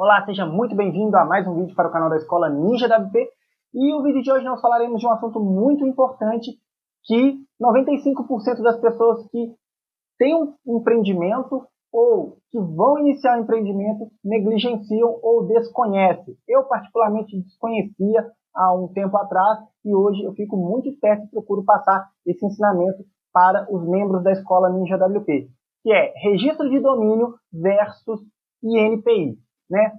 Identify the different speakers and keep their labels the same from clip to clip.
Speaker 1: Olá, seja muito bem-vindo a mais um vídeo para o canal da Escola Ninja WP. E o vídeo de hoje nós falaremos de um assunto muito importante que 95% das pessoas que têm um empreendimento ou que vão iniciar um empreendimento negligenciam ou desconhecem. Eu particularmente desconhecia há um tempo atrás e hoje eu fico muito esperto e procuro passar esse ensinamento para os membros da Escola Ninja WP, que é registro de domínio versus INPI. Né?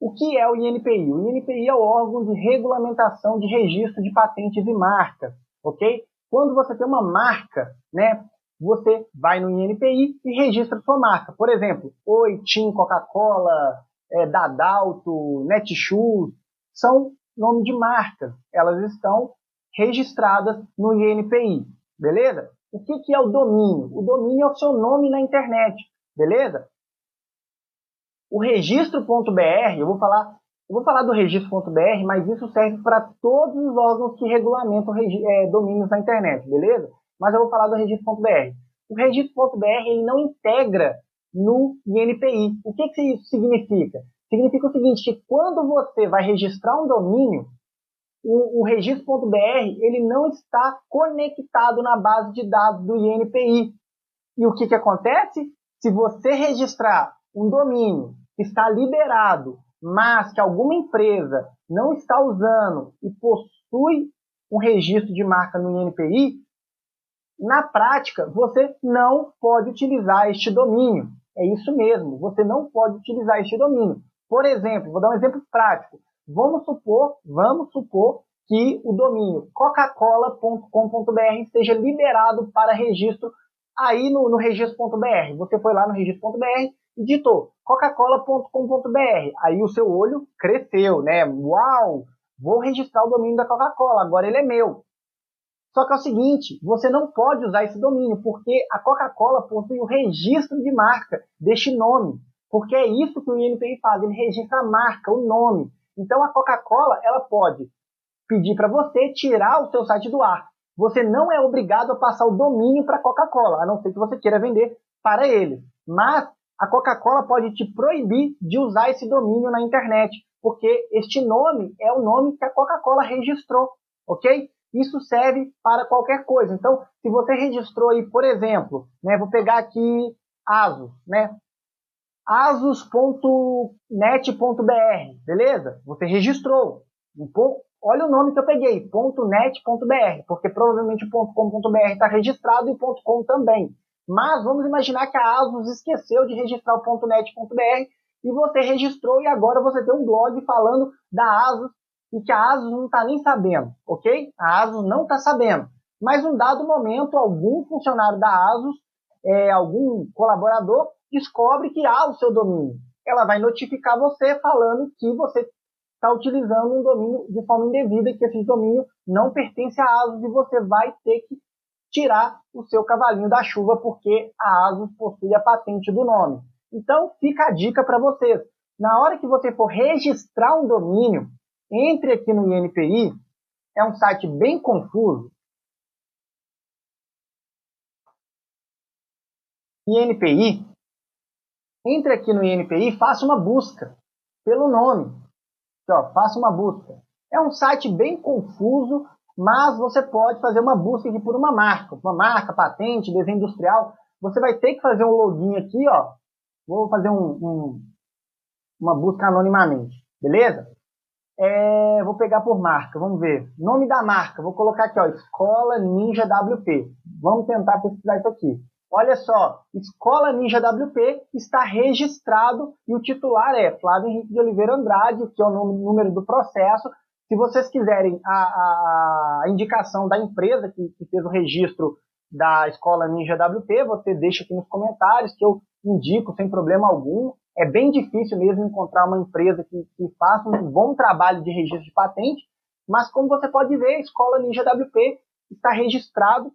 Speaker 1: O que é o INPI? O INPI é o órgão de regulamentação de registro de patentes e marcas, ok? Quando você tem uma marca, né, você vai no INPI e registra sua marca. Por exemplo, Oi, Tim, Coca-Cola, é, Dadalto, Netshoes, são nome de marcas. Elas estão registradas no INPI, beleza? O que, que é o domínio? O domínio é o seu nome na internet, beleza? O registro.br, eu vou falar, eu vou falar do registro.br, mas isso serve para todos os órgãos que regulamentam é, domínios na internet, beleza? Mas eu vou falar do registro.br. O registro.br ele não integra no INPI. O que, que isso significa? Significa o seguinte, que quando você vai registrar um domínio, o, o registro.br ele não está conectado na base de dados do INPI. E o que, que acontece? Se você registrar um domínio está liberado, mas que alguma empresa não está usando e possui um registro de marca no INPI, na prática você não pode utilizar este domínio. É isso mesmo, você não pode utilizar este domínio. Por exemplo, vou dar um exemplo prático. Vamos supor, vamos supor que o domínio coca-cola.com.br esteja liberado para registro aí no, no registro.br. Você foi lá no registro.br e digitou coca-cola.com.br. Aí o seu olho cresceu, né? Uau! Vou registrar o domínio da Coca-Cola, agora ele é meu. Só que é o seguinte, você não pode usar esse domínio, porque a Coca-Cola possui o registro de marca deste nome. Porque é isso que o INPI faz, ele registra a marca, o nome. Então a Coca-Cola, ela pode pedir para você tirar o seu site do ar. Você não é obrigado a passar o domínio para a Coca-Cola, a não ser que você queira vender para ele. Mas a Coca-Cola pode te proibir de usar esse domínio na internet, porque este nome é o nome que a Coca-Cola registrou, ok? Isso serve para qualquer coisa. Então, se você registrou aí, por exemplo, né, vou pegar aqui ASUS, né? asus.net.br, beleza? Você registrou. Olha o nome que eu peguei, .net.br, porque provavelmente o .com.br está registrado e .com também. Mas vamos imaginar que a ASUS esqueceu de registrar o .net.br e você registrou e agora você tem um blog falando da ASUS e que a ASUS não está nem sabendo, ok? A ASUS não está sabendo. Mas um dado momento, algum funcionário da ASUS, é, algum colaborador, descobre que há o seu domínio. Ela vai notificar você falando que você está utilizando um domínio de forma indevida, que esse domínio não pertence à ASUS e você vai ter que tirar o seu cavalinho da chuva, porque a ASUS possui a patente do nome. Então, fica a dica para vocês. Na hora que você for registrar um domínio, entre aqui no INPI, é um site bem confuso. INPI, entre aqui no INPI, faça uma busca pelo nome. Ó, faça uma busca. É um site bem confuso, mas você pode fazer uma busca aqui por uma marca, uma marca, patente, desenho industrial. Você vai ter que fazer um login aqui, ó. Vou fazer um, um, uma busca anonimamente, beleza? É, vou pegar por marca, vamos ver. Nome da marca, vou colocar aqui, ó, Escola Ninja WP. Vamos tentar pesquisar isso aqui. Olha só, Escola Ninja WP está registrado e o titular é Flávio Henrique de Oliveira Andrade, que é o número do processo, se vocês quiserem a, a indicação da empresa que, que, fez o registro da Escola Ninja WP, você deixa aqui nos comentários que eu indico sem problema algum. É bem difícil mesmo encontrar uma empresa que, que faça um bom trabalho de registro de patente, mas como você pode ver, a Escola Ninja WP está registrado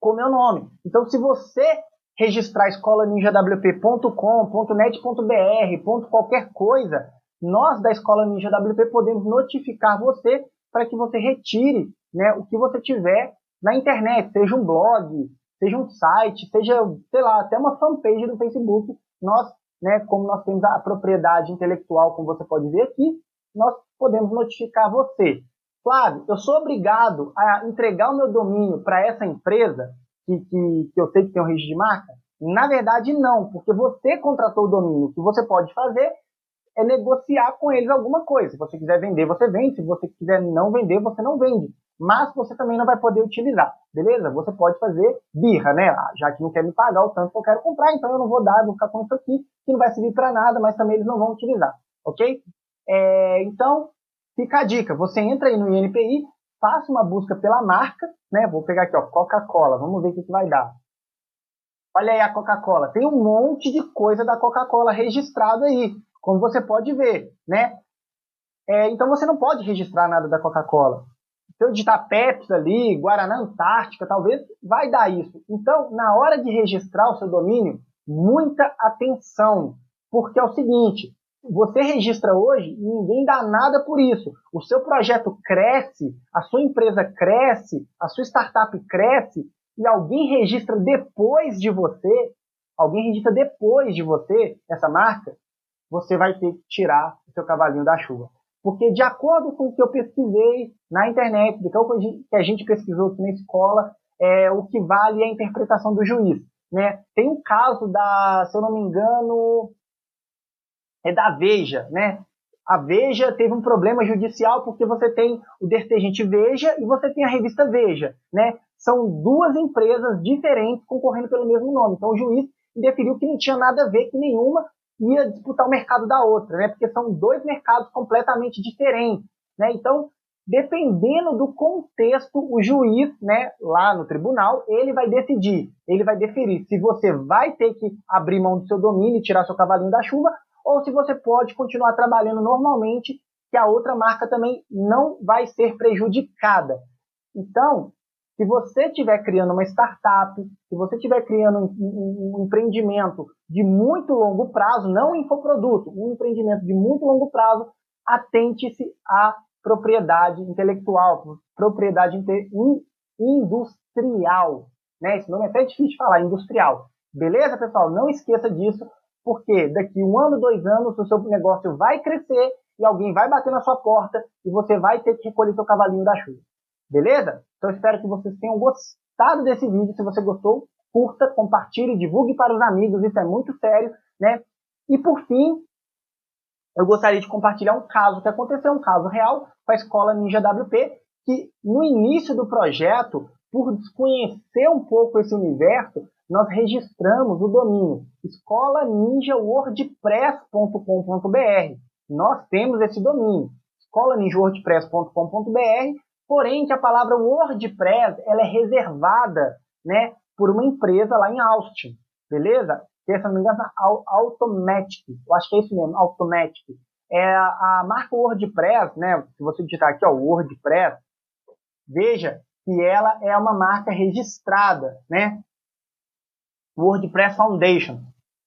Speaker 1: com meu nome. Então, se você registrar escolaninjawp.com, .net.br, qualquer coisa, nós da Escola Ninja WP podemos notificar você para que você retire né, o que você tiver na internet, seja um blog, seja um site, seja, sei lá, até uma fanpage do Facebook, nós né, como nós temos a propriedade intelectual, como você pode ver aqui, nós podemos notificar você. Flávio, eu sou obrigado a entregar o meu domínio para essa empresa que, que, que eu sei que tem um registro de marca? Na verdade, não, porque você contratou o domínio. O que você pode fazer é negociar com eles alguma coisa. Se você quiser vender, você vende. Se você quiser não vender, você não vende. Mas você também não vai poder utilizar, beleza? Você pode fazer birra, né? Ah, já que não quer me pagar o tanto que eu quero comprar, então eu não vou dar, vou ficar com isso aqui, que não vai servir para nada, mas também eles não vão utilizar, ok? É, então, fica a dica. Você entra aí no INPI, faça uma busca pela marca, né? Vou pegar aqui, ó, Coca-Cola. Vamos ver o que, que vai dar. Olha aí a Coca-Cola. Tem um monte de coisa da Coca-Cola registrado aí, como você pode ver, né? É, então você não pode registrar nada da Coca-Cola. Se eu digitar Pepsi ali, Guaraná Antártica, talvez vai dar isso. Então, na hora de registrar o seu domínio, muita atenção, porque é o seguinte, você registra hoje e ninguém dá nada por isso. O seu projeto cresce, a sua empresa cresce, a sua startup cresce e alguém registra depois de você, alguém registra depois de você essa marca, você vai ter que tirar o seu cavalinho da chuva. Porque de acordo com o que eu pesquisei na internet, do que a gente pesquisou aqui na escola, é, o que vale é a interpretação do juiz. Né? Tem um caso da, se eu não me engano, é da Veja, né? A Veja teve um problema judicial porque você tem o detergente Veja e você tem a revista Veja, né? são duas empresas diferentes concorrendo pelo mesmo nome. Então o juiz definiu que não tinha nada a ver que nenhuma ia disputar o mercado da outra, né? Porque são dois mercados completamente diferentes, né? Então, dependendo do contexto, o juiz, né, lá no tribunal, ele vai decidir, ele vai deferir se você vai ter que abrir mão do seu domínio e tirar seu cavalinho da chuva, ou se você pode continuar trabalhando normalmente, que a outra marca também não vai ser prejudicada. Então, se você estiver criando uma startup, se você estiver criando um, um, um, empreendimento de muito longo prazo, não um infoproduto, um empreendimento de muito longo prazo, atente-se à propriedade intelectual, propriedade industrial. Né? Esse nome é até difícil de falar, industrial. Beleza, pessoal? Não esqueça disso, porque daqui um ano, dois anos, o seu negócio vai crescer e alguém vai bater na sua porta e você vai ter que recolher seu cavalinho da chuva. Beleza? Então espero que vocês tenham gostado desse vídeo. Se você gostou, curta, compartilhe, divulgue para os amigos. Isso é muito sério, né? E por fim, eu gostaria de compartilhar um caso que aconteceu, um caso real, com a escola Ninja WP, que no início do projeto, por desconhecer um pouco esse universo, nós registramos o domínio escola ninja wordpress.com.br. Nós temos esse domínio, escola ninja wordpress.com.br Porém, que a palavra WordPress ela é reservada né, por uma empresa lá em Austin, beleza? Que, se não me engano, Automatic. Eu acho que é isso mesmo, Automatic. É a, a marca WordPress, né? Se você digitar aqui, ó, WordPress, veja que ela é uma marca registrada, né? WordPress Foundation.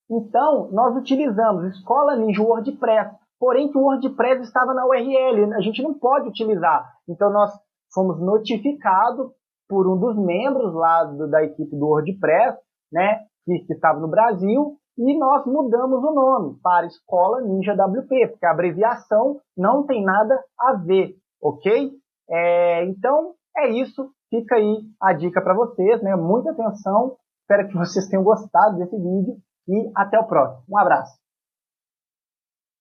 Speaker 1: Então, nós utilizamos Escola Ninja WordPress, porém que o WordPress estava na URL, a gente não pode utilizar. Então, nós fomos notificados por um dos membros lá do, da equipe do WordPress, né, que, que estava no Brasil, e nós mudamos o nome para Escola Ninja WP, porque a abreviação não tem nada a ver, ok? É, então, é isso. Fica aí a dica para vocês, né? Muita atenção. Espero que vocês tenham gostado desse vídeo e até o próximo. Um abraço.